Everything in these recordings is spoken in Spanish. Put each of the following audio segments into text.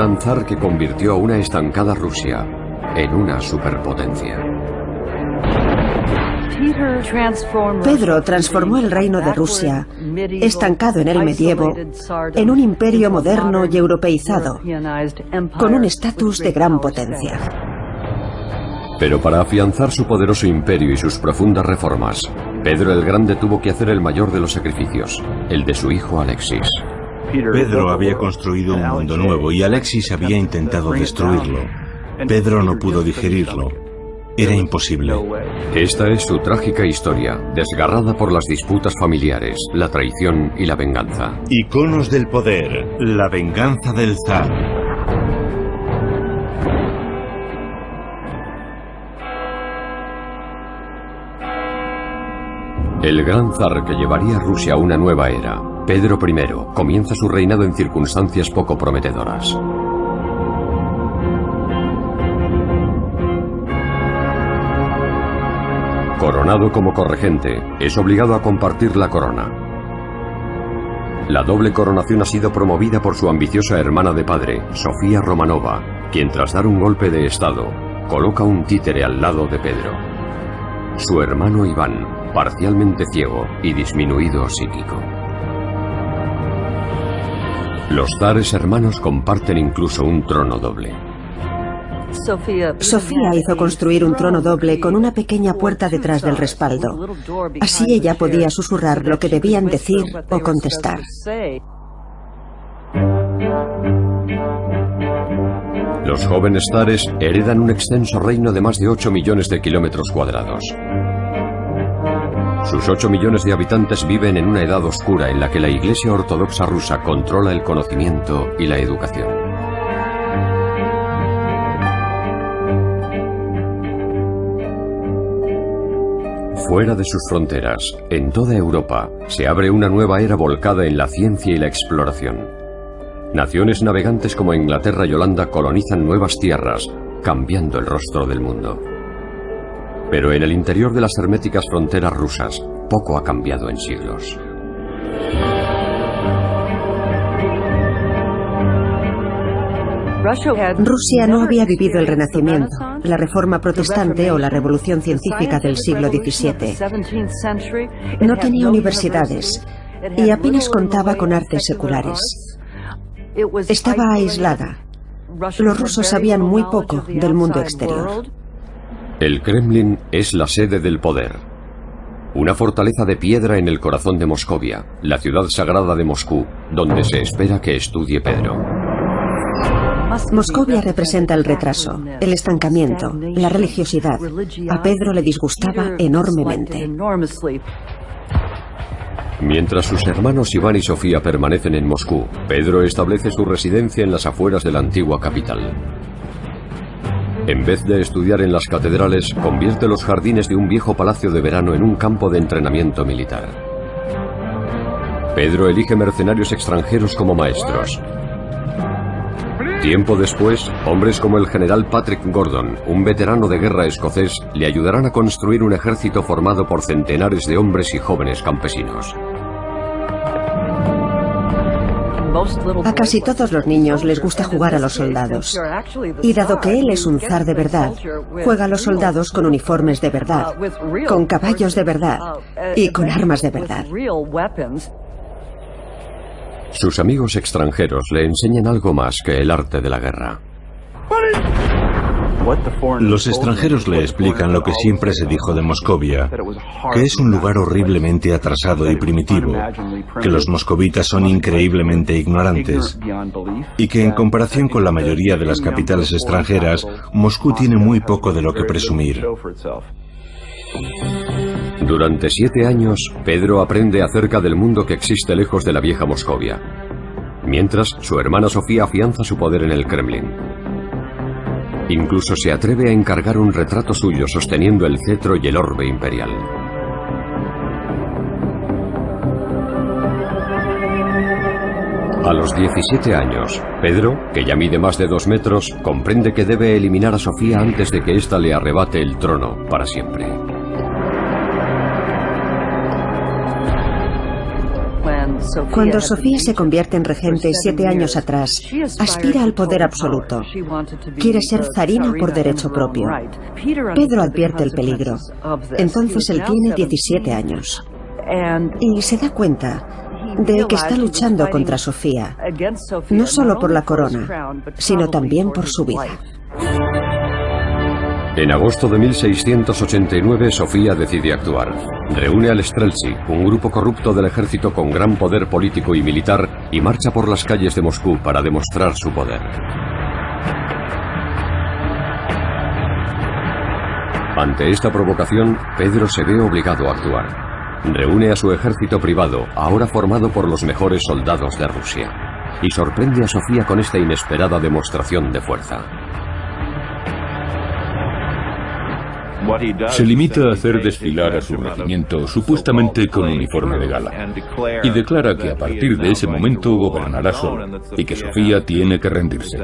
gran zar que convirtió a una estancada Rusia en una superpotencia. Pedro transformó el reino de Rusia, estancado en el medievo, en un imperio moderno y europeizado, con un estatus de gran potencia. Pero para afianzar su poderoso imperio y sus profundas reformas, Pedro el Grande tuvo que hacer el mayor de los sacrificios, el de su hijo Alexis. Pedro había construido un mundo nuevo y Alexis había intentado destruirlo. Pedro no pudo digerirlo. Era imposible. Esta es su trágica historia, desgarrada por las disputas familiares, la traición y la venganza. Iconos del poder, la venganza del zar. El gran zar que llevaría a Rusia a una nueva era, Pedro I, comienza su reinado en circunstancias poco prometedoras. Coronado como corregente, es obligado a compartir la corona. La doble coronación ha sido promovida por su ambiciosa hermana de padre, Sofía Romanova, quien tras dar un golpe de estado, coloca un títere al lado de Pedro. Su hermano Iván, parcialmente ciego y disminuido psíquico. Los zares hermanos comparten incluso un trono doble. Sofía hizo construir un trono doble con una pequeña puerta detrás del respaldo. Así ella podía susurrar lo que debían decir o contestar. Los jóvenes zares heredan un extenso reino de más de 8 millones de kilómetros cuadrados. Sus 8 millones de habitantes viven en una edad oscura en la que la Iglesia Ortodoxa rusa controla el conocimiento y la educación. Fuera de sus fronteras, en toda Europa, se abre una nueva era volcada en la ciencia y la exploración. Naciones navegantes como Inglaterra y Holanda colonizan nuevas tierras, cambiando el rostro del mundo. Pero en el interior de las herméticas fronteras rusas, poco ha cambiado en siglos. Rusia no había vivido el Renacimiento, la Reforma Protestante o la Revolución Científica del siglo XVII. No tenía universidades y apenas contaba con artes seculares. Estaba aislada. Los rusos sabían muy poco del mundo exterior. El Kremlin es la sede del poder. Una fortaleza de piedra en el corazón de Moscovia, la ciudad sagrada de Moscú, donde se espera que estudie Pedro. Moscovia representa el retraso, el estancamiento, la religiosidad. A Pedro le disgustaba enormemente. Mientras sus hermanos Iván y Sofía permanecen en Moscú, Pedro establece su residencia en las afueras de la antigua capital. En vez de estudiar en las catedrales, convierte los jardines de un viejo palacio de verano en un campo de entrenamiento militar. Pedro elige mercenarios extranjeros como maestros. Tiempo después, hombres como el general Patrick Gordon, un veterano de guerra escocés, le ayudarán a construir un ejército formado por centenares de hombres y jóvenes campesinos. A casi todos los niños les gusta jugar a los soldados. Y dado que él es un zar de verdad, juega a los soldados con uniformes de verdad, con caballos de verdad y con armas de verdad. Sus amigos extranjeros le enseñan algo más que el arte de la guerra. Los extranjeros le explican lo que siempre se dijo de Moscovia, que es un lugar horriblemente atrasado y primitivo, que los moscovitas son increíblemente ignorantes y que en comparación con la mayoría de las capitales extranjeras, Moscú tiene muy poco de lo que presumir. Durante siete años, Pedro aprende acerca del mundo que existe lejos de la vieja Moscovia, mientras su hermana Sofía afianza su poder en el Kremlin. Incluso se atreve a encargar un retrato suyo sosteniendo el cetro y el orbe imperial. A los 17 años, Pedro, que ya mide más de dos metros, comprende que debe eliminar a Sofía antes de que ésta le arrebate el trono para siempre. Cuando Sofía se convierte en regente siete años atrás, aspira al poder absoluto. Quiere ser zarina por derecho propio. Pedro advierte el peligro. Entonces él tiene 17 años. Y se da cuenta de que está luchando contra Sofía, no solo por la corona, sino también por su vida. En agosto de 1689, Sofía decide actuar. Reúne al Streltsy, un grupo corrupto del ejército con gran poder político y militar, y marcha por las calles de Moscú para demostrar su poder. Ante esta provocación, Pedro se ve obligado a actuar. Reúne a su ejército privado, ahora formado por los mejores soldados de Rusia, y sorprende a Sofía con esta inesperada demostración de fuerza. Se limita a hacer desfilar a su regimiento supuestamente con uniforme de gala y declara que a partir de ese momento gobernará solo y que Sofía tiene que rendirse.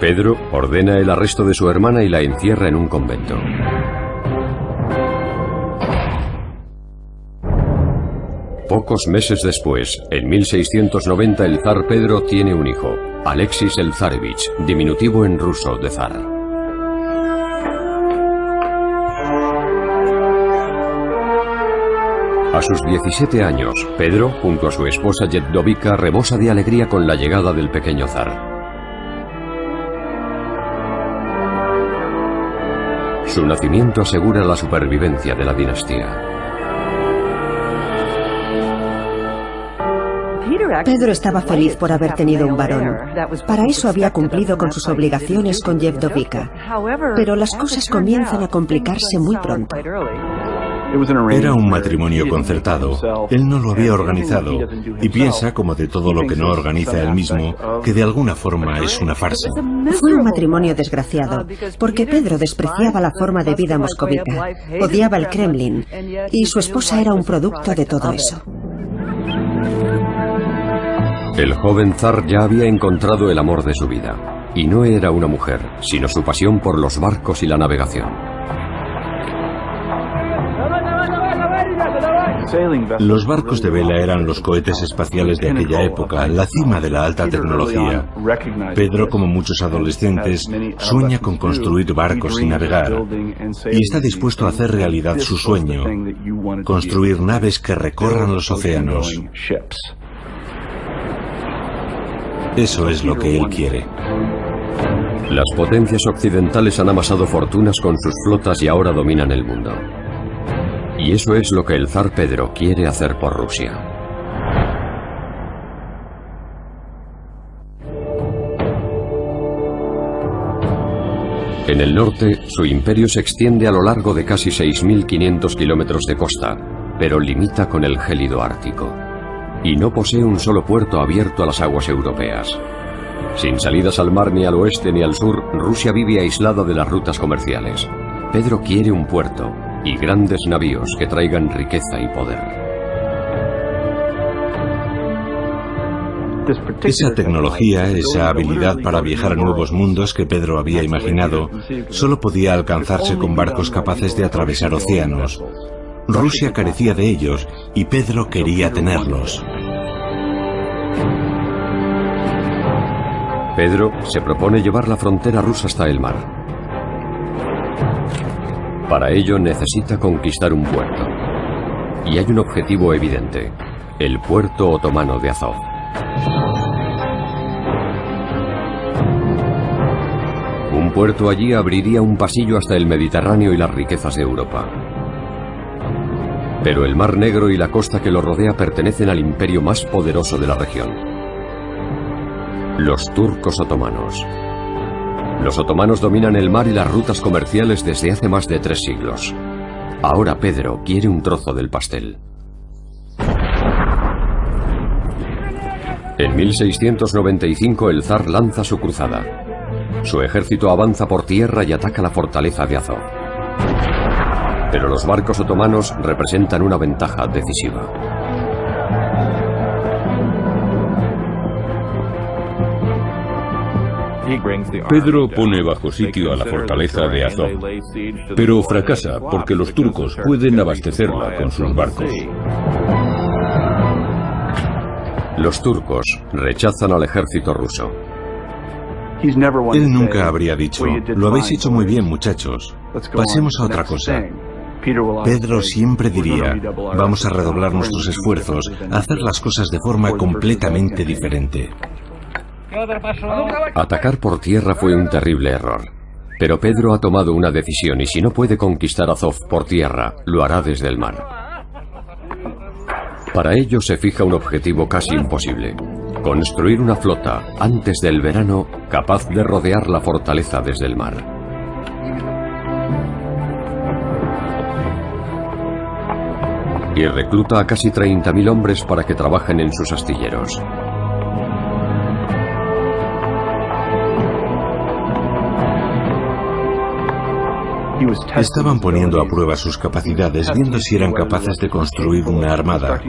Pedro ordena el arresto de su hermana y la encierra en un convento. Pocos meses después, en 1690, el zar Pedro tiene un hijo, Alexis el Zarevich, diminutivo en ruso de zar. A sus 17 años, Pedro, junto a su esposa Yeddovica, rebosa de alegría con la llegada del pequeño zar. Su nacimiento asegura la supervivencia de la dinastía. Pedro estaba feliz por haber tenido un varón. Para eso había cumplido con sus obligaciones con Yevdovica. Pero las cosas comienzan a complicarse muy pronto. Era un matrimonio concertado. Él no lo había organizado y piensa, como de todo lo que no organiza él mismo, que de alguna forma es una farsa. Fue un matrimonio desgraciado, porque Pedro despreciaba la forma de vida moscovita, odiaba el Kremlin, y su esposa era un producto de todo eso. El joven zar ya había encontrado el amor de su vida, y no era una mujer, sino su pasión por los barcos y la navegación. Los barcos de vela eran los cohetes espaciales de aquella época, la cima de la alta tecnología. Pedro, como muchos adolescentes, sueña con construir barcos y navegar, y está dispuesto a hacer realidad su sueño, construir naves que recorran los océanos. Eso es lo que él quiere. Las potencias occidentales han amasado fortunas con sus flotas y ahora dominan el mundo. Y eso es lo que el zar Pedro quiere hacer por Rusia. En el norte, su imperio se extiende a lo largo de casi 6.500 kilómetros de costa, pero limita con el gélido Ártico. Y no posee un solo puerto abierto a las aguas europeas. Sin salidas al mar ni al oeste ni al sur, Rusia vive aislada de las rutas comerciales. Pedro quiere un puerto, y grandes navíos que traigan riqueza y poder. Esa tecnología, esa habilidad para viajar a nuevos mundos que Pedro había imaginado, solo podía alcanzarse con barcos capaces de atravesar océanos. Rusia carecía de ellos y Pedro quería tenerlos. Pedro se propone llevar la frontera rusa hasta el mar. Para ello necesita conquistar un puerto. Y hay un objetivo evidente, el puerto otomano de Azov. Un puerto allí abriría un pasillo hasta el Mediterráneo y las riquezas de Europa. Pero el Mar Negro y la costa que lo rodea pertenecen al imperio más poderoso de la región. Los turcos otomanos. Los otomanos dominan el mar y las rutas comerciales desde hace más de tres siglos. Ahora Pedro quiere un trozo del pastel. En 1695 el zar lanza su cruzada. Su ejército avanza por tierra y ataca la fortaleza de Azov. Pero los barcos otomanos representan una ventaja decisiva. Pedro pone bajo sitio a la fortaleza de Azov, pero fracasa porque los turcos pueden abastecerla con sus barcos. Los turcos rechazan al ejército ruso. Él nunca habría dicho, lo habéis hecho muy bien muchachos, pasemos a otra cosa. Pedro siempre diría, vamos a redoblar nuestros esfuerzos, a hacer las cosas de forma completamente diferente. Atacar por tierra fue un terrible error. Pero Pedro ha tomado una decisión y si no puede conquistar Azov por tierra, lo hará desde el mar. Para ello se fija un objetivo casi imposible. Construir una flota antes del verano capaz de rodear la fortaleza desde el mar. Y recluta a casi 30.000 hombres para que trabajen en sus astilleros. Estaban poniendo a prueba sus capacidades, viendo si eran capaces de construir una armada.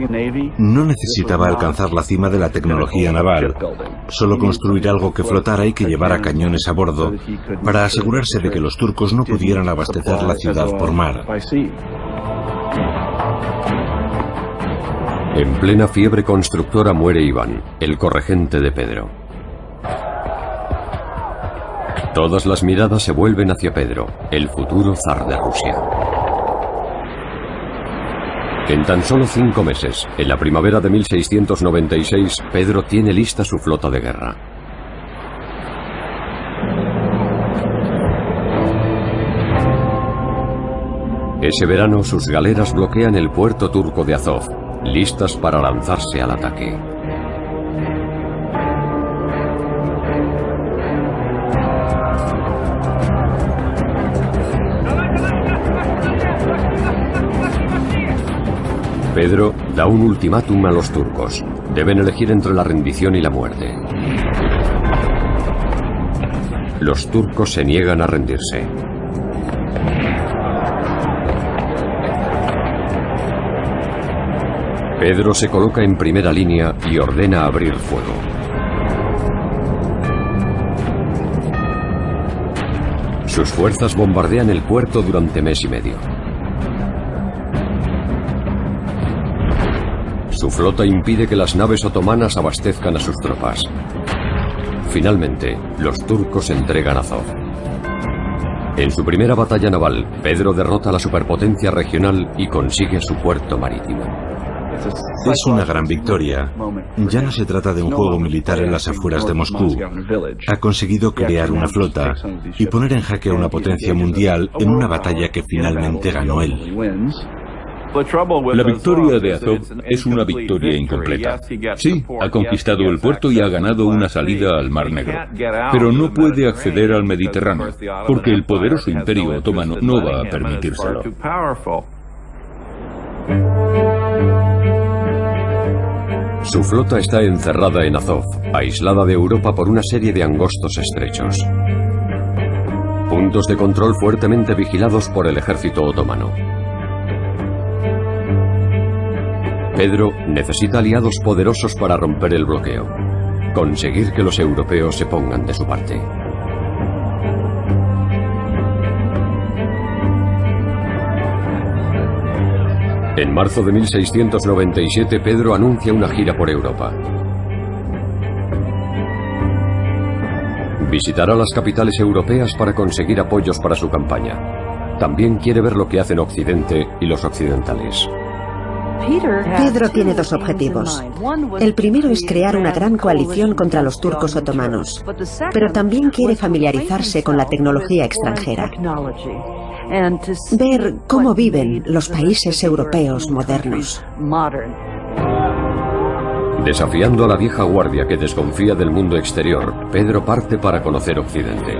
No necesitaba alcanzar la cima de la tecnología naval, solo construir algo que flotara y que llevara cañones a bordo para asegurarse de que los turcos no pudieran abastecer la ciudad por mar. En plena fiebre constructora muere Iván, el corregente de Pedro. Todas las miradas se vuelven hacia Pedro, el futuro zar de Rusia. En tan solo cinco meses, en la primavera de 1696, Pedro tiene lista su flota de guerra. Ese verano sus galeras bloquean el puerto turco de Azov, listas para lanzarse al ataque. Pedro da un ultimátum a los turcos. Deben elegir entre la rendición y la muerte. Los turcos se niegan a rendirse. Pedro se coloca en primera línea y ordena abrir fuego. Sus fuerzas bombardean el puerto durante mes y medio. Su flota impide que las naves otomanas abastezcan a sus tropas. Finalmente, los turcos entregan Azov. En su primera batalla naval, Pedro derrota a la superpotencia regional y consigue su puerto marítimo. Es una gran victoria. Ya no se trata de un juego militar en las afueras de Moscú. Ha conseguido crear una flota y poner en jaque a una potencia mundial en una batalla que finalmente ganó él. La victoria de Azov es una victoria incompleta. Sí, ha conquistado el puerto y ha ganado una salida al Mar Negro, pero no puede acceder al Mediterráneo, porque el poderoso imperio otomano no va a permitírselo. Su flota está encerrada en Azov, aislada de Europa por una serie de angostos estrechos. Puntos de control fuertemente vigilados por el ejército otomano. Pedro necesita aliados poderosos para romper el bloqueo, conseguir que los europeos se pongan de su parte. En marzo de 1697 Pedro anuncia una gira por Europa. Visitará las capitales europeas para conseguir apoyos para su campaña. También quiere ver lo que hacen Occidente y los occidentales. Pedro tiene dos objetivos. El primero es crear una gran coalición contra los turcos otomanos, pero también quiere familiarizarse con la tecnología extranjera. Ver cómo viven los países europeos modernos. Desafiando a la vieja guardia que desconfía del mundo exterior, Pedro parte para conocer Occidente.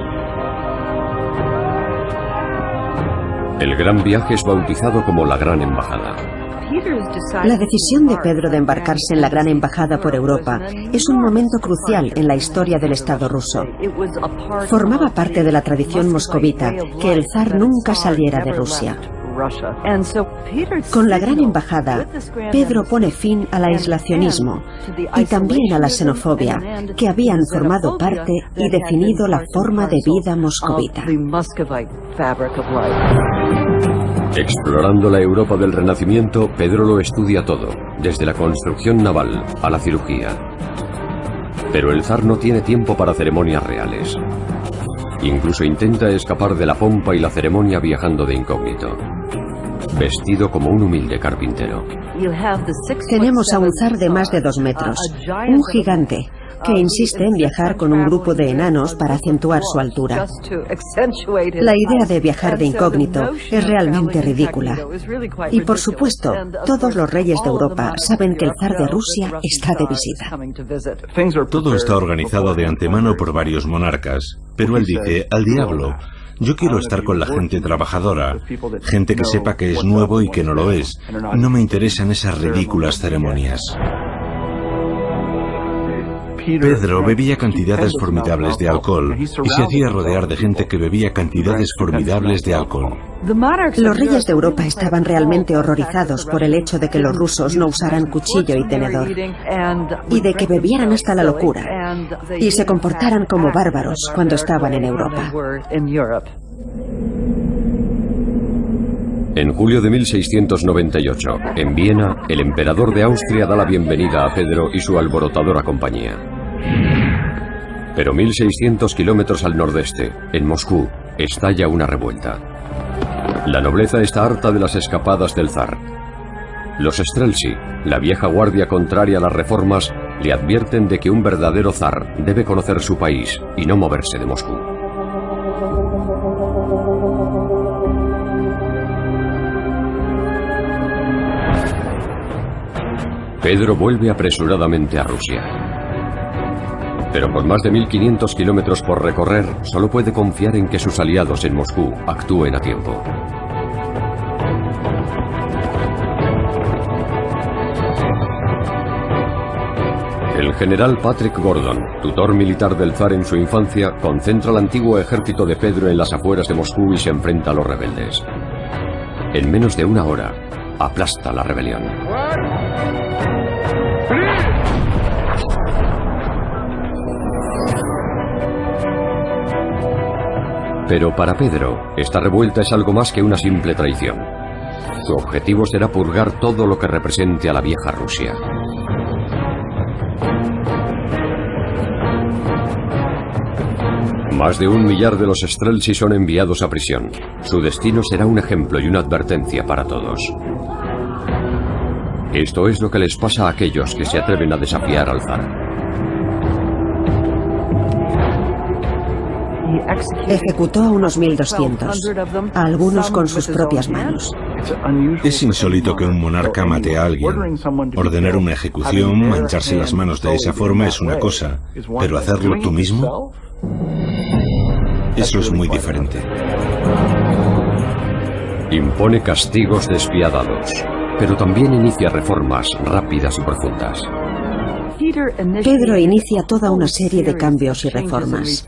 El gran viaje es bautizado como la Gran Embajada. La decisión de Pedro de embarcarse en la Gran Embajada por Europa es un momento crucial en la historia del Estado ruso. Formaba parte de la tradición moscovita que el zar nunca saliera de Rusia. Con la gran embajada, Pedro pone fin al aislacionismo y también a la xenofobia, que habían formado parte y definido la forma de vida moscovita. Explorando la Europa del Renacimiento, Pedro lo estudia todo, desde la construcción naval a la cirugía. Pero el zar no tiene tiempo para ceremonias reales. Incluso intenta escapar de la pompa y la ceremonia viajando de incógnito. Vestido como un humilde carpintero. Tenemos a un zar de más de dos metros, un gigante, que insiste en viajar con un grupo de enanos para acentuar su altura. La idea de viajar de incógnito es realmente ridícula. Y por supuesto, todos los reyes de Europa saben que el zar de Rusia está de visita. Todo está organizado de antemano por varios monarcas, pero él dice, al diablo, yo quiero estar con la gente trabajadora, gente que sepa que es nuevo y que no lo es. No me interesan esas ridículas ceremonias. Pedro bebía cantidades formidables de alcohol y se hacía rodear de gente que bebía cantidades formidables de alcohol. Los reyes de Europa estaban realmente horrorizados por el hecho de que los rusos no usaran cuchillo y tenedor y de que bebieran hasta la locura y se comportaran como bárbaros cuando estaban en Europa. En julio de 1698, en Viena, el emperador de Austria da la bienvenida a Pedro y su alborotadora compañía. Pero 1600 kilómetros al nordeste, en Moscú, estalla una revuelta. La nobleza está harta de las escapadas del zar. Los Strelsi, la vieja guardia contraria a las reformas, le advierten de que un verdadero zar debe conocer su país y no moverse de Moscú. Pedro vuelve apresuradamente a Rusia. Pero con más de 1.500 kilómetros por recorrer, solo puede confiar en que sus aliados en Moscú actúen a tiempo. El general Patrick Gordon, tutor militar del zar en su infancia, concentra el antiguo ejército de Pedro en las afueras de Moscú y se enfrenta a los rebeldes. En menos de una hora, aplasta la rebelión. Pero para Pedro, esta revuelta es algo más que una simple traición. Su objetivo será purgar todo lo que represente a la vieja Rusia. Más de un millar de los Strelsi son enviados a prisión. Su destino será un ejemplo y una advertencia para todos. Esto es lo que les pasa a aquellos que se atreven a desafiar al zar. Ejecutó a unos 1.200, a algunos con sus propias manos. Es insólito que un monarca mate a alguien. Ordenar una ejecución, mancharse las manos de esa forma es una cosa, pero hacerlo tú mismo, eso es muy diferente. Impone castigos despiadados, pero también inicia reformas rápidas y profundas. Pedro inicia toda una serie de cambios y reformas.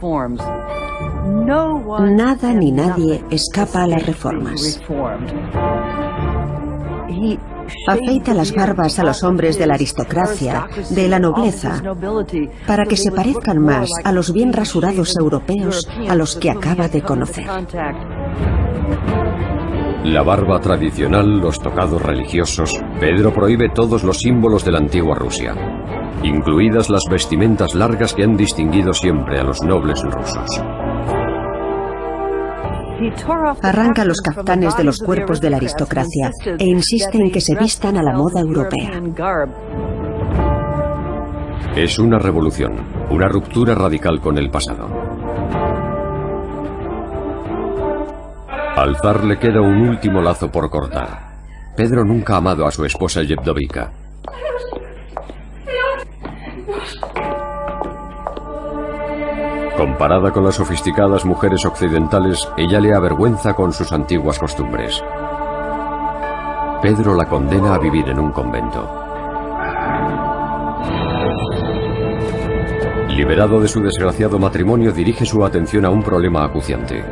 Nada ni nadie escapa a las reformas. Afeita las barbas a los hombres de la aristocracia, de la nobleza, para que se parezcan más a los bien rasurados europeos a los que acaba de conocer. La barba tradicional, los tocados religiosos, Pedro prohíbe todos los símbolos de la antigua Rusia, incluidas las vestimentas largas que han distinguido siempre a los nobles rusos. Arranca los caftanes de los cuerpos de la aristocracia e insiste en que se vistan a la moda europea. Es una revolución, una ruptura radical con el pasado. Al zar le queda un último lazo por cortar. Pedro nunca ha amado a su esposa Yevdovica. Comparada con las sofisticadas mujeres occidentales, ella le avergüenza con sus antiguas costumbres. Pedro la condena a vivir en un convento. Liberado de su desgraciado matrimonio, dirige su atención a un problema acuciante.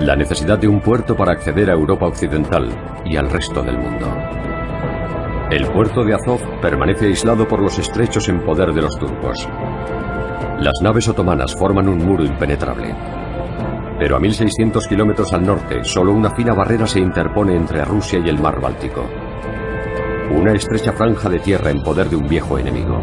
la necesidad de un puerto para acceder a Europa Occidental y al resto del mundo. El puerto de Azov permanece aislado por los estrechos en poder de los turcos. Las naves otomanas forman un muro impenetrable. Pero a 1600 kilómetros al norte, solo una fina barrera se interpone entre Rusia y el mar Báltico. Una estrecha franja de tierra en poder de un viejo enemigo.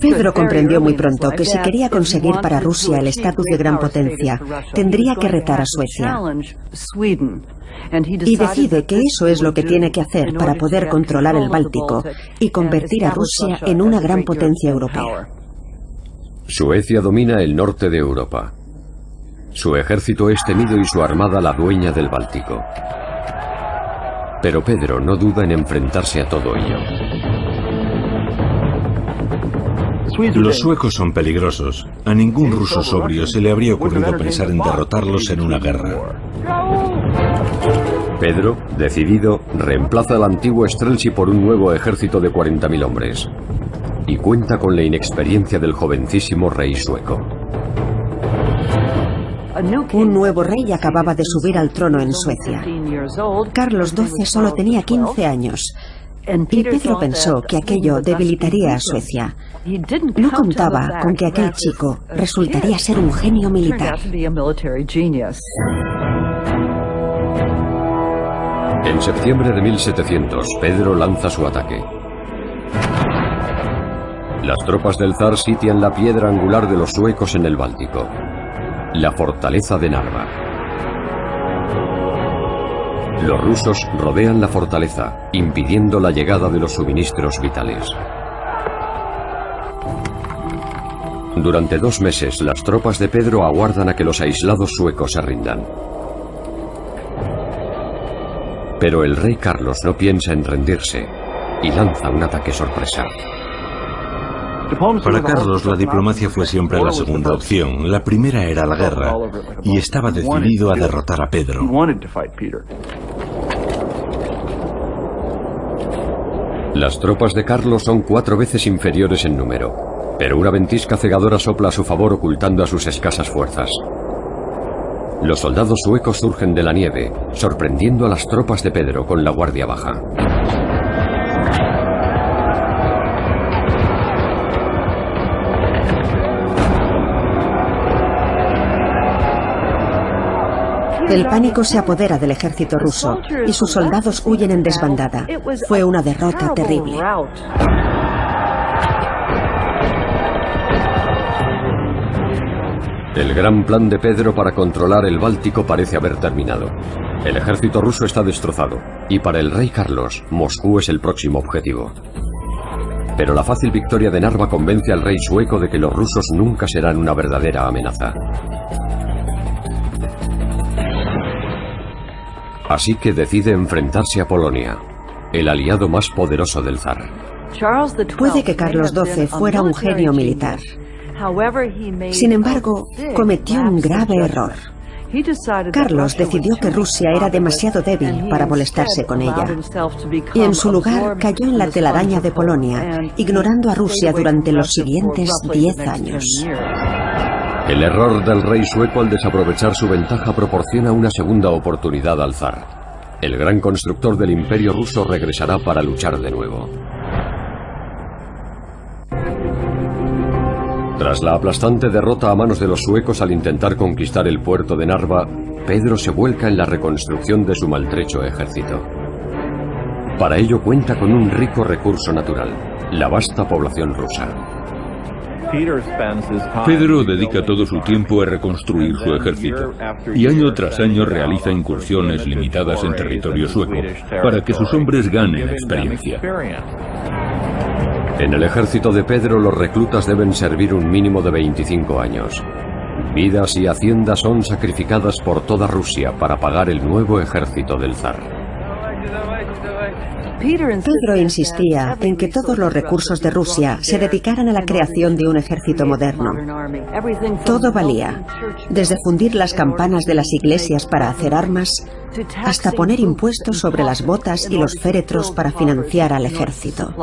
Pedro comprendió muy pronto que si quería conseguir para Rusia el estatus de gran potencia, tendría que retar a Suecia. Y decide que eso es lo que tiene que hacer para poder controlar el Báltico y convertir a Rusia en una gran potencia europea. Suecia domina el norte de Europa. Su ejército es temido y su armada la dueña del Báltico. Pero Pedro no duda en enfrentarse a todo ello. Los suecos son peligrosos. A ningún ruso sobrio se le habría ocurrido pensar en derrotarlos en una guerra. Pedro, decidido, reemplaza al antiguo Strelsi por un nuevo ejército de 40.000 hombres. Y cuenta con la inexperiencia del jovencísimo rey sueco. Un nuevo rey acababa de subir al trono en Suecia. Carlos XII solo tenía 15 años Pedro pensó que aquello debilitaría a Suecia. No contaba con que aquel chico resultaría ser un genio militar. En septiembre de 1700, Pedro lanza su ataque. Las tropas del zar sitian la piedra angular de los suecos en el Báltico, la fortaleza de Narva. Los rusos rodean la fortaleza, impidiendo la llegada de los suministros vitales. Durante dos meses, las tropas de Pedro aguardan a que los aislados suecos se rindan. Pero el rey Carlos no piensa en rendirse y lanza un ataque sorpresa. Para Carlos la diplomacia fue siempre la segunda opción. La primera era la guerra y estaba decidido a derrotar a Pedro. Las tropas de Carlos son cuatro veces inferiores en número, pero una ventisca cegadora sopla a su favor ocultando a sus escasas fuerzas. Los soldados suecos surgen de la nieve, sorprendiendo a las tropas de Pedro con la guardia baja. El pánico se apodera del ejército ruso y sus soldados huyen en desbandada. Fue una derrota terrible. El gran plan de Pedro para controlar el Báltico parece haber terminado. El ejército ruso está destrozado y para el rey Carlos, Moscú es el próximo objetivo. Pero la fácil victoria de Narva convence al rey sueco de que los rusos nunca serán una verdadera amenaza. Así que decide enfrentarse a Polonia, el aliado más poderoso del zar. Puede que Carlos XII fuera un genio militar. Sin embargo, cometió un grave error. Carlos decidió que Rusia era demasiado débil para molestarse con ella y en su lugar cayó en la telaraña de Polonia, ignorando a Rusia durante los siguientes diez años. El error del rey sueco al desaprovechar su ventaja proporciona una segunda oportunidad al zar. El gran constructor del imperio ruso regresará para luchar de nuevo. Tras la aplastante derrota a manos de los suecos al intentar conquistar el puerto de Narva, Pedro se vuelca en la reconstrucción de su maltrecho ejército. Para ello cuenta con un rico recurso natural, la vasta población rusa. Pedro dedica todo su tiempo a reconstruir su ejército y año tras año realiza incursiones limitadas en territorio sueco para que sus hombres ganen experiencia. En el ejército de Pedro los reclutas deben servir un mínimo de 25 años. Vidas y haciendas son sacrificadas por toda Rusia para pagar el nuevo ejército del zar. Pedro insistía en que todos los recursos de Rusia se dedicaran a la creación de un ejército moderno. Todo valía, desde fundir las campanas de las iglesias para hacer armas, hasta poner impuestos sobre las botas y los féretros para financiar al ejército.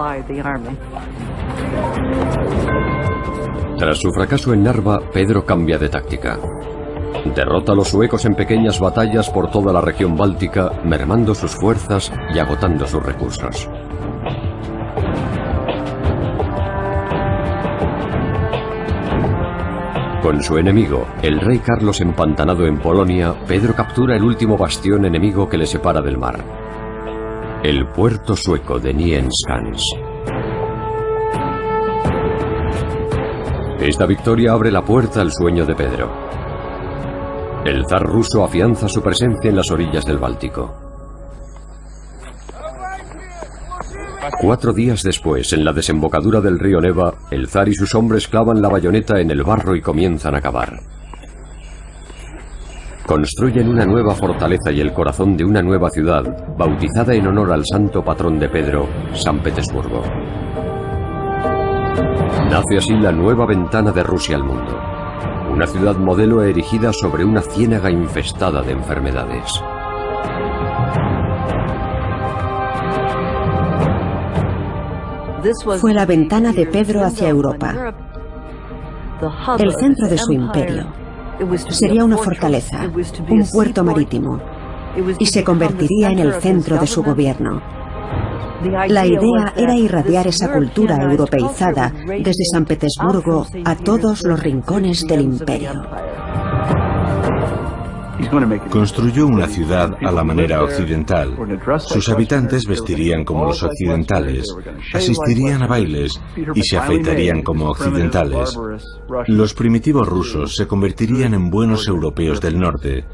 Tras su fracaso en Narva, Pedro cambia de táctica. Derrota a los suecos en pequeñas batallas por toda la región báltica, mermando sus fuerzas y agotando sus recursos. Con su enemigo, el rey Carlos empantanado en Polonia, Pedro captura el último bastión enemigo que le separa del mar. El puerto sueco de Nienskans. Esta victoria abre la puerta al sueño de Pedro. El zar ruso afianza su presencia en las orillas del Báltico. Cuatro días después, en la desembocadura del río Neva, el zar y sus hombres clavan la bayoneta en el barro y comienzan a cavar. Construyen una nueva fortaleza y el corazón de una nueva ciudad, bautizada en honor al santo patrón de Pedro, San Petersburgo. Nace así la nueva ventana de Rusia al mundo una ciudad modelo erigida sobre una ciénaga infestada de enfermedades. Fue la ventana de Pedro hacia Europa, el centro de su imperio. Sería una fortaleza, un puerto marítimo, y se convertiría en el centro de su gobierno. La idea era irradiar esa cultura europeizada desde San Petersburgo a todos los rincones del imperio. Construyó una ciudad a la manera occidental. Sus habitantes vestirían como los occidentales, asistirían a bailes y se afeitarían como occidentales. Los primitivos rusos se convertirían en buenos europeos del norte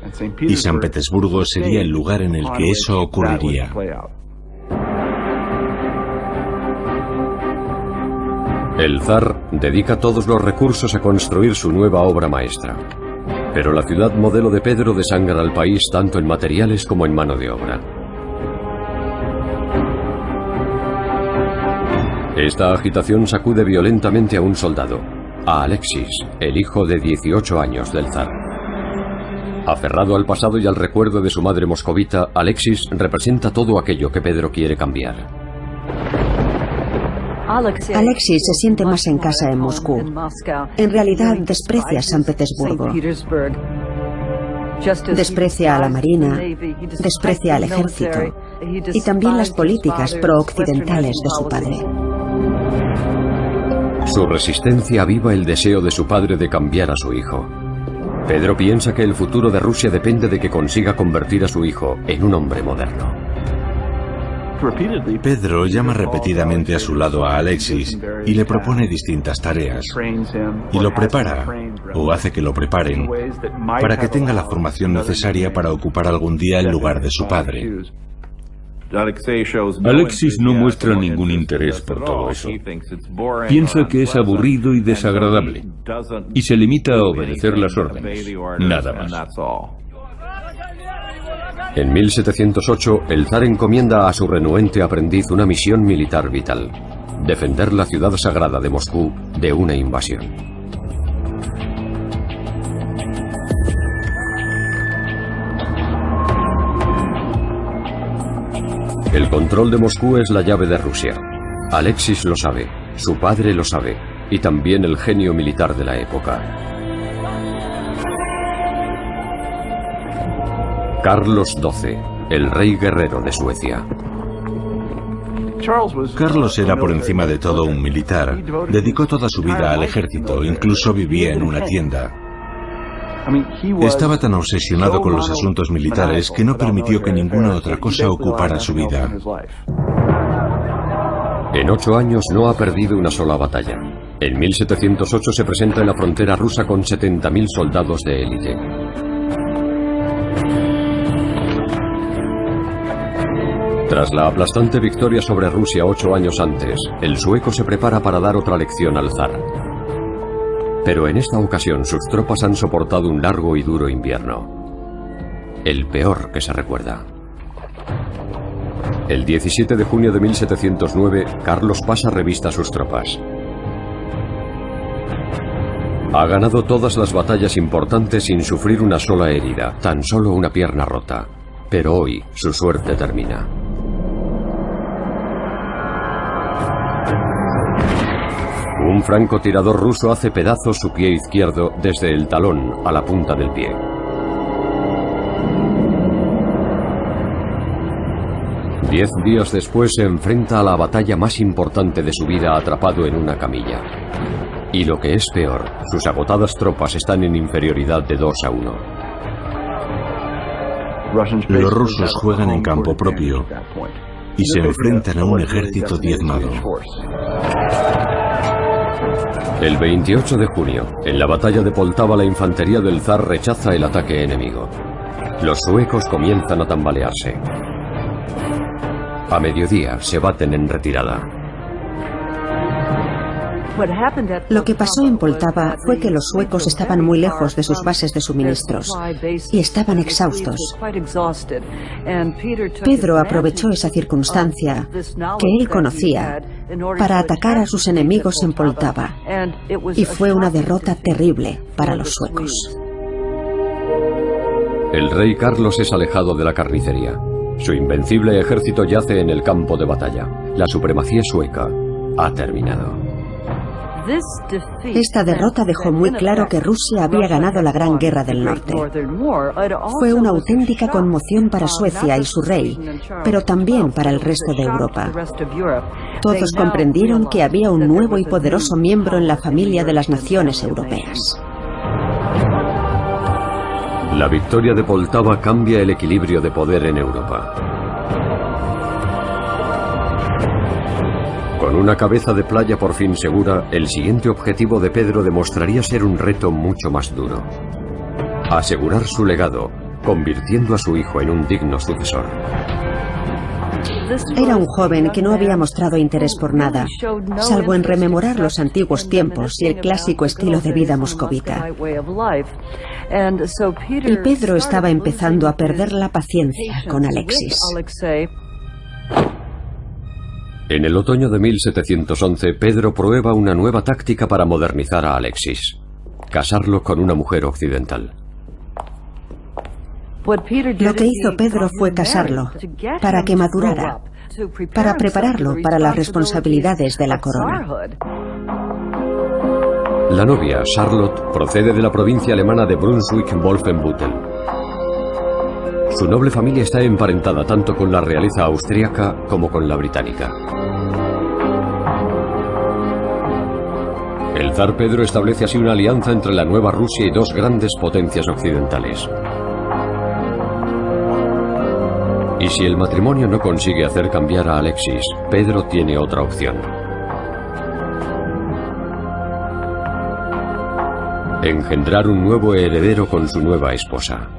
y San Petersburgo sería el lugar en el que eso ocurriría. El zar dedica todos los recursos a construir su nueva obra maestra. Pero la ciudad modelo de Pedro desangra al país tanto en materiales como en mano de obra. Esta agitación sacude violentamente a un soldado, a Alexis, el hijo de 18 años del zar. Aferrado al pasado y al recuerdo de su madre moscovita, Alexis representa todo aquello que Pedro quiere cambiar. Alexis se siente más en casa en Moscú. En realidad desprecia San Petersburgo. Desprecia a la Marina, desprecia al ejército y también las políticas pro-occidentales de su padre. Su resistencia aviva el deseo de su padre de cambiar a su hijo. Pedro piensa que el futuro de Rusia depende de que consiga convertir a su hijo en un hombre moderno. Pedro llama repetidamente a su lado a Alexis y le propone distintas tareas. Y lo prepara, o hace que lo preparen, para que tenga la formación necesaria para ocupar algún día el lugar de su padre. Alexis no muestra ningún interés por todo eso. Piensa que es aburrido y desagradable, y se limita a obedecer las órdenes, nada más. En 1708, el zar encomienda a su renuente aprendiz una misión militar vital, defender la ciudad sagrada de Moscú de una invasión. El control de Moscú es la llave de Rusia. Alexis lo sabe, su padre lo sabe, y también el genio militar de la época. Carlos XII, el rey guerrero de Suecia. Carlos era por encima de todo un militar. Dedicó toda su vida al ejército, incluso vivía en una tienda. Estaba tan obsesionado con los asuntos militares que no permitió que ninguna otra cosa ocupara su vida. En ocho años no ha perdido una sola batalla. En 1708 se presenta en la frontera rusa con 70.000 soldados de élite. Tras la aplastante victoria sobre Rusia ocho años antes, el sueco se prepara para dar otra lección al zar. Pero en esta ocasión sus tropas han soportado un largo y duro invierno. El peor que se recuerda. El 17 de junio de 1709, Carlos pasa revista a sus tropas. Ha ganado todas las batallas importantes sin sufrir una sola herida, tan solo una pierna rota. Pero hoy su suerte termina. Un francotirador ruso hace pedazos su pie izquierdo desde el talón a la punta del pie. Diez días después se enfrenta a la batalla más importante de su vida atrapado en una camilla. Y lo que es peor, sus agotadas tropas están en inferioridad de 2 a 1. Los rusos juegan en campo propio y se enfrentan a un ejército diezmado. El 28 de junio, en la batalla de Poltava, la infantería del zar rechaza el ataque enemigo. Los suecos comienzan a tambalearse. A mediodía se baten en retirada. Lo que pasó en Poltava fue que los suecos estaban muy lejos de sus bases de suministros y estaban exhaustos. Pedro aprovechó esa circunstancia que él conocía para atacar a sus enemigos en Poltava y fue una derrota terrible para los suecos. El rey Carlos es alejado de la carnicería. Su invencible ejército yace en el campo de batalla. La supremacía sueca ha terminado. Esta derrota dejó muy claro que Rusia había ganado la Gran Guerra del Norte. Fue una auténtica conmoción para Suecia y su rey, pero también para el resto de Europa. Todos comprendieron que había un nuevo y poderoso miembro en la familia de las naciones europeas. La victoria de Poltava cambia el equilibrio de poder en Europa. Con una cabeza de playa por fin segura, el siguiente objetivo de Pedro demostraría ser un reto mucho más duro. Asegurar su legado, convirtiendo a su hijo en un digno sucesor. Era un joven que no había mostrado interés por nada, salvo en rememorar los antiguos tiempos y el clásico estilo de vida moscovita. Y Pedro estaba empezando a perder la paciencia con Alexis. En el otoño de 1711, Pedro prueba una nueva táctica para modernizar a Alexis. Casarlo con una mujer occidental. Lo que hizo Pedro fue casarlo, para que madurara, para prepararlo para las responsabilidades de la corona. La novia, Charlotte, procede de la provincia alemana de Brunswick-Wolfenbüttel. Su noble familia está emparentada tanto con la realeza austríaca como con la británica. El zar Pedro establece así una alianza entre la nueva Rusia y dos grandes potencias occidentales. Y si el matrimonio no consigue hacer cambiar a Alexis, Pedro tiene otra opción. Engendrar un nuevo heredero con su nueva esposa.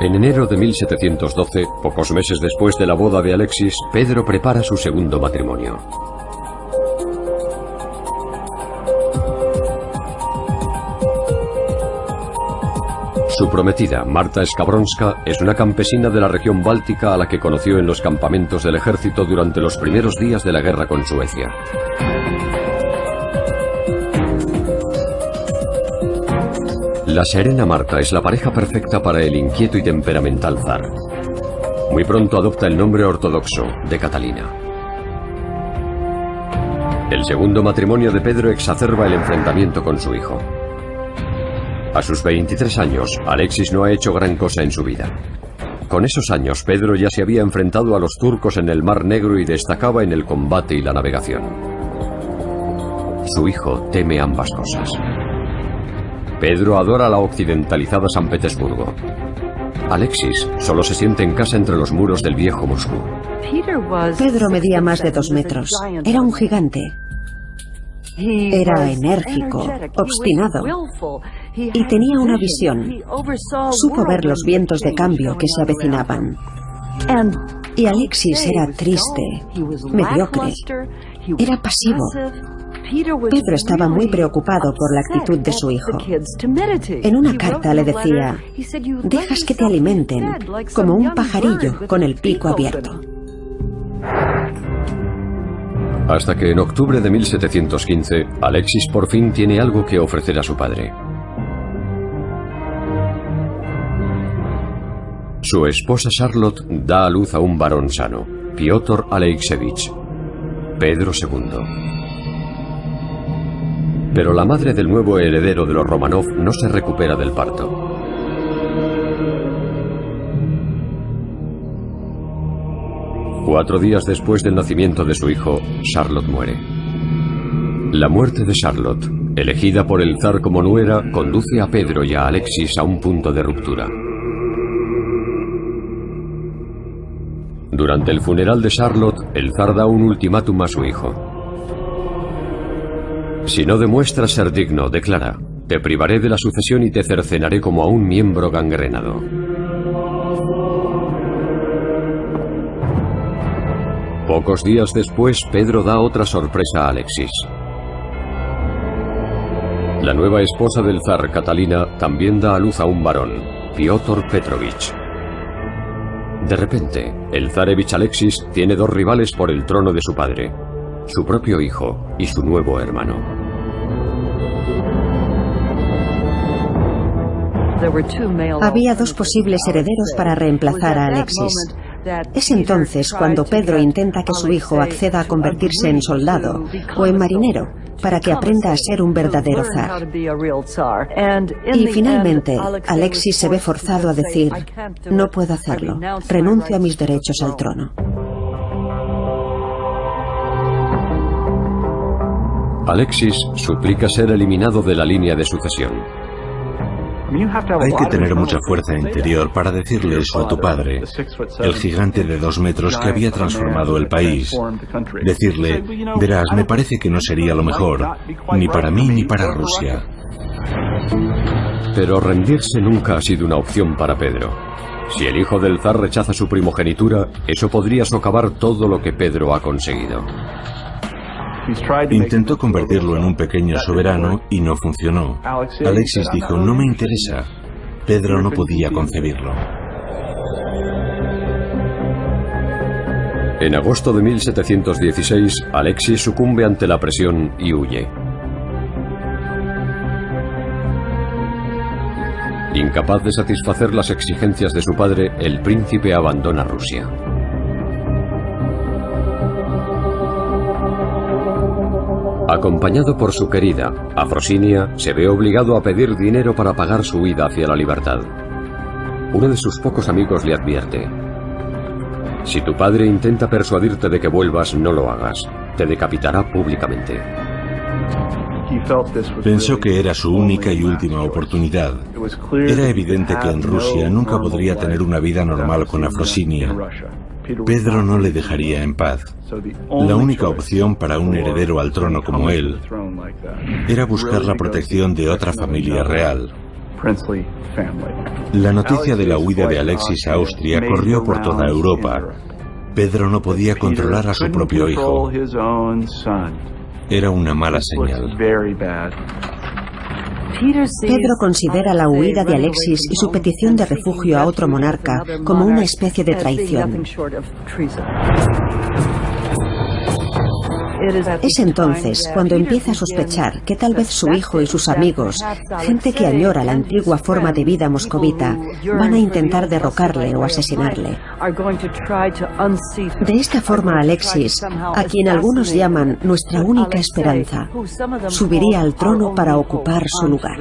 En enero de 1712, pocos meses después de la boda de Alexis, Pedro prepara su segundo matrimonio. Su prometida, Marta Skabronska, es una campesina de la región báltica a la que conoció en los campamentos del ejército durante los primeros días de la guerra con Suecia. La serena Marta es la pareja perfecta para el inquieto y temperamental zar. Muy pronto adopta el nombre ortodoxo de Catalina. El segundo matrimonio de Pedro exacerba el enfrentamiento con su hijo. A sus 23 años, Alexis no ha hecho gran cosa en su vida. Con esos años, Pedro ya se había enfrentado a los turcos en el Mar Negro y destacaba en el combate y la navegación. Su hijo teme ambas cosas. Pedro adora la occidentalizada San Petersburgo. Alexis solo se siente en casa entre los muros del viejo Moscú. Pedro medía más de dos metros. Era un gigante. Era enérgico, obstinado y tenía una visión. Supo ver los vientos de cambio que se avecinaban. Y Alexis era triste, mediocre Era pasivo. Pedro estaba muy preocupado por la actitud de su hijo. En una carta le decía, dejas que te alimenten como un pajarillo con el pico abierto. Hasta que en octubre de 1715, Alexis por fin tiene algo que ofrecer a su padre. Su esposa Charlotte da a luz a un varón sano, Piotr Alexevich, Pedro II. Pero la madre del nuevo heredero de los Romanov no se recupera del parto. Cuatro días después del nacimiento de su hijo, Charlotte muere. La muerte de Charlotte, elegida por el zar como nuera, conduce a Pedro y a Alexis a un punto de ruptura. Durante el funeral de Charlotte, el zar da un ultimátum a su hijo. Si no demuestras ser digno, declara, te privaré de la sucesión y te cercenaré como a un miembro gangrenado. Pocos días después, Pedro da otra sorpresa a Alexis. La nueva esposa del zar, Catalina, también da a luz a un varón, Piotr Petrovich. De repente, el zarevich Alexis tiene dos rivales por el trono de su padre, su propio hijo y su nuevo hermano. Había dos posibles herederos para reemplazar a Alexis. Es entonces cuando Pedro intenta que su hijo acceda a convertirse en soldado o en marinero para que aprenda a ser un verdadero zar. Y finalmente, Alexis se ve forzado a decir, no puedo hacerlo, renuncio a mis derechos al trono. Alexis suplica ser eliminado de la línea de sucesión. Hay que tener mucha fuerza interior para decirle eso a tu padre, el gigante de dos metros que había transformado el país. Decirle, verás, me parece que no sería lo mejor, ni para mí ni para Rusia. Pero rendirse nunca ha sido una opción para Pedro. Si el hijo del zar rechaza su primogenitura, eso podría socavar todo lo que Pedro ha conseguido. Intentó convertirlo en un pequeño soberano y no funcionó. Alexis dijo, no me interesa. Pedro no podía concebirlo. En agosto de 1716, Alexis sucumbe ante la presión y huye. Incapaz de satisfacer las exigencias de su padre, el príncipe abandona Rusia. Acompañado por su querida, Afrosinia se ve obligado a pedir dinero para pagar su huida hacia la libertad. Uno de sus pocos amigos le advierte, si tu padre intenta persuadirte de que vuelvas, no lo hagas, te decapitará públicamente. Pensó que era su única y última oportunidad. Era evidente que en Rusia nunca podría tener una vida normal con Afrosinia. Pedro no le dejaría en paz. La única opción para un heredero al trono como él era buscar la protección de otra familia real. La noticia de la huida de Alexis a Austria corrió por toda Europa. Pedro no podía controlar a su propio hijo. Era una mala señal. Pedro considera la huida de Alexis y su petición de refugio a otro monarca como una especie de traición. Es entonces cuando empieza a sospechar que tal vez su hijo y sus amigos, gente que añora la antigua forma de vida moscovita, van a intentar derrocarle o asesinarle. De esta forma Alexis, a quien algunos llaman nuestra única esperanza, subiría al trono para ocupar su lugar.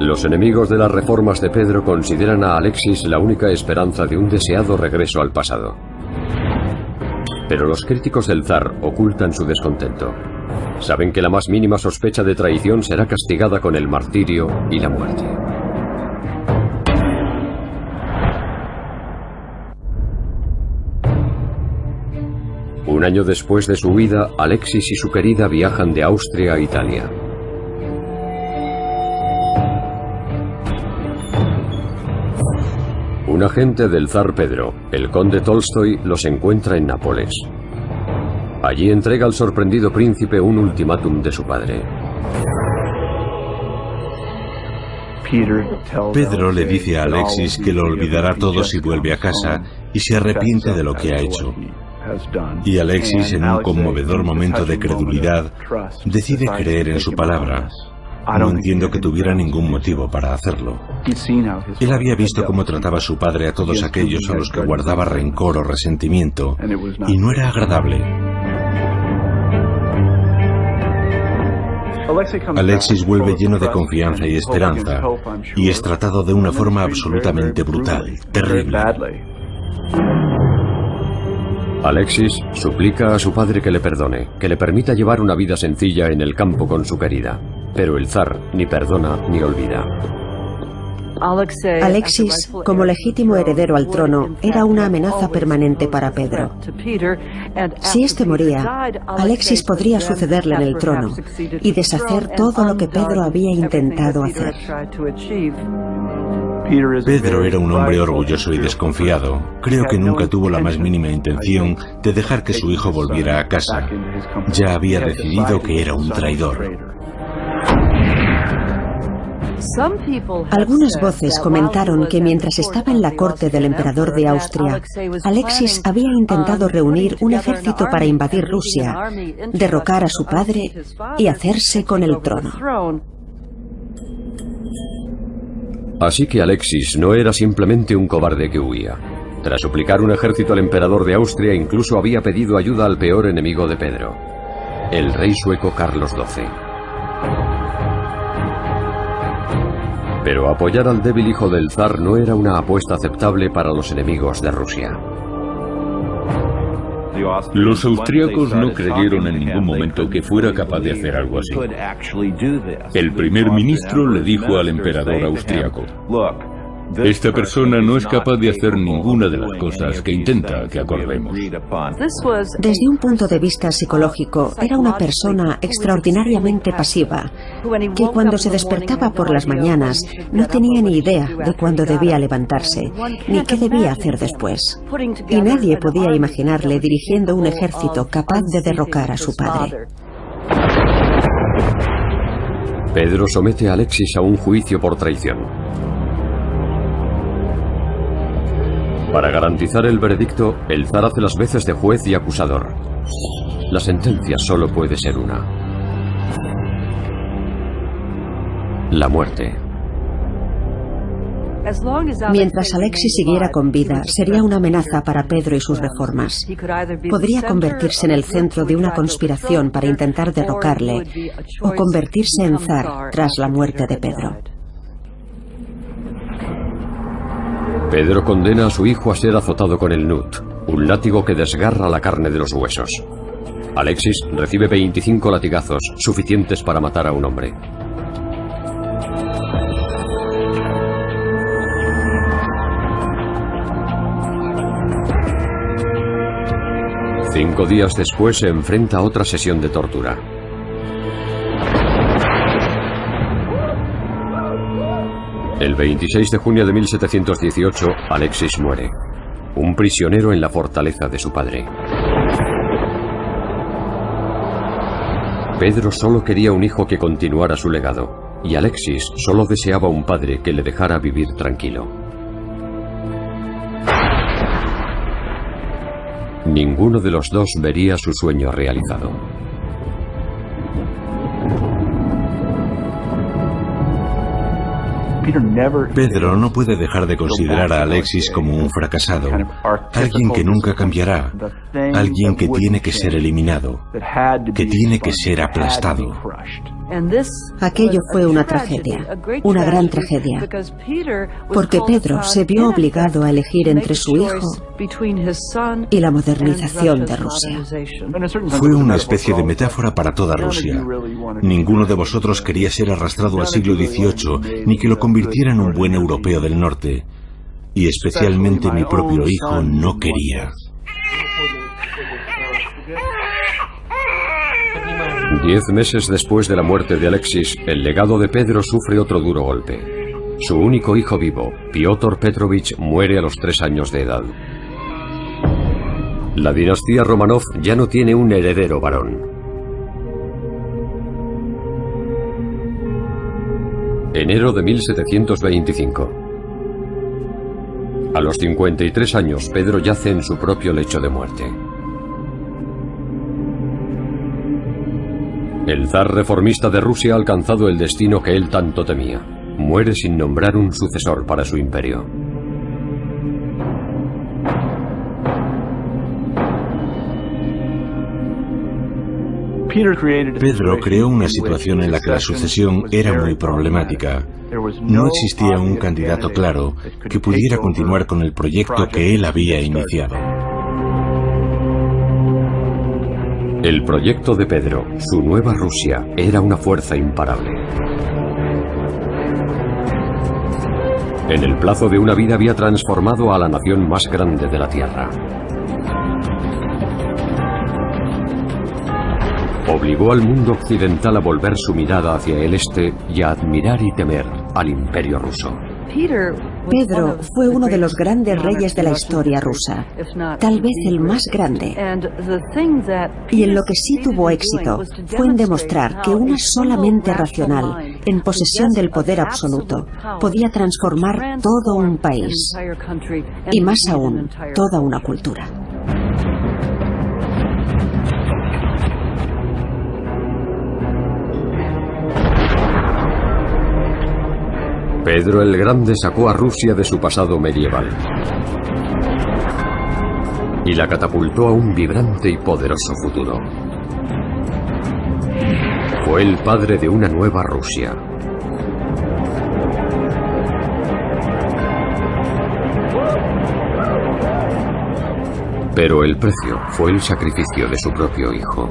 Los enemigos de las reformas de Pedro consideran a Alexis la única esperanza de un deseado regreso al pasado. Pero los críticos del zar ocultan su descontento. Saben que la más mínima sospecha de traición será castigada con el martirio y la muerte. Un año después de su huida, Alexis y su querida viajan de Austria a Italia. Un agente del zar Pedro, el conde Tolstoy, los encuentra en Nápoles. Allí entrega al sorprendido príncipe un ultimátum de su padre. Pedro le dice a Alexis que lo olvidará todo si vuelve a casa y se arrepiente de lo que ha hecho. Y Alexis, en un conmovedor momento de credulidad, decide creer en su palabra. No entiendo que tuviera ningún motivo para hacerlo. Él había visto cómo trataba a su padre a todos aquellos a los que guardaba rencor o resentimiento, y no era agradable. Alexis vuelve lleno de confianza y esperanza y es tratado de una forma absolutamente brutal, terrible. Alexis suplica a su padre que le perdone, que le permita llevar una vida sencilla en el campo con su querida. Pero el zar ni perdona ni olvida. Alexis, como legítimo heredero al trono, era una amenaza permanente para Pedro. Si éste moría, Alexis podría sucederle en el trono y deshacer todo lo que Pedro había intentado hacer. Pedro era un hombre orgulloso y desconfiado. Creo que nunca tuvo la más mínima intención de dejar que su hijo volviera a casa. Ya había decidido que era un traidor. Algunas voces comentaron que mientras estaba en la corte del emperador de Austria, Alexis había intentado reunir un ejército para invadir Rusia, derrocar a su padre y hacerse con el trono. Así que Alexis no era simplemente un cobarde que huía. Tras suplicar un ejército al emperador de Austria, incluso había pedido ayuda al peor enemigo de Pedro, el rey sueco Carlos XII. Pero apoyar al débil hijo del zar no era una apuesta aceptable para los enemigos de Rusia. Los austríacos no creyeron en ningún momento que fuera capaz de hacer algo así. El primer ministro le dijo al emperador austríaco, esta persona no es capaz de hacer ninguna de las cosas que intenta que acordemos. Desde un punto de vista psicológico, era una persona extraordinariamente pasiva, que cuando se despertaba por las mañanas no tenía ni idea de cuándo debía levantarse, ni qué debía hacer después. Y nadie podía imaginarle dirigiendo un ejército capaz de derrocar a su padre. Pedro somete a Alexis a un juicio por traición. Para garantizar el veredicto, el zar hace las veces de juez y acusador. La sentencia solo puede ser una. La muerte. Mientras Alexis siguiera con vida, sería una amenaza para Pedro y sus reformas. Podría convertirse en el centro de una conspiración para intentar derrocarle o convertirse en zar tras la muerte de Pedro. Pedro condena a su hijo a ser azotado con el nut, un látigo que desgarra la carne de los huesos. Alexis recibe 25 latigazos, suficientes para matar a un hombre. Cinco días después se enfrenta a otra sesión de tortura. El 26 de junio de 1718, Alexis muere, un prisionero en la fortaleza de su padre. Pedro solo quería un hijo que continuara su legado, y Alexis solo deseaba un padre que le dejara vivir tranquilo. Ninguno de los dos vería su sueño realizado. Pedro no puede dejar de considerar a Alexis como un fracasado, alguien que nunca cambiará, alguien que tiene que ser eliminado, que tiene que ser aplastado. Aquello fue una tragedia, una gran tragedia, porque Pedro se vio obligado a elegir entre su hijo y la modernización de Rusia. Fue una especie de metáfora para toda Rusia. Ninguno de vosotros quería ser arrastrado al siglo XVIII ni que lo convirtiera en un buen europeo del norte. Y especialmente mi propio hijo no quería. Diez meses después de la muerte de Alexis, el legado de Pedro sufre otro duro golpe. Su único hijo vivo, Piotr Petrovich, muere a los tres años de edad. La dinastía Romanov ya no tiene un heredero varón. Enero de 1725. A los 53 años, Pedro yace en su propio lecho de muerte. El zar reformista de Rusia ha alcanzado el destino que él tanto temía. Muere sin nombrar un sucesor para su imperio. Pedro creó una situación en la que la sucesión era muy problemática. No existía un candidato claro que pudiera continuar con el proyecto que él había iniciado. El proyecto de Pedro, su nueva Rusia, era una fuerza imparable. En el plazo de una vida había transformado a la nación más grande de la Tierra. Obligó al mundo occidental a volver su mirada hacia el este y a admirar y temer al imperio ruso. Pedro fue uno de los grandes reyes de la historia rusa, tal vez el más grande. Y en lo que sí tuvo éxito fue en demostrar que una solamente racional, en posesión del poder absoluto, podía transformar todo un país y más aún toda una cultura. Pedro el Grande sacó a Rusia de su pasado medieval y la catapultó a un vibrante y poderoso futuro. Fue el padre de una nueva Rusia. Pero el precio fue el sacrificio de su propio hijo.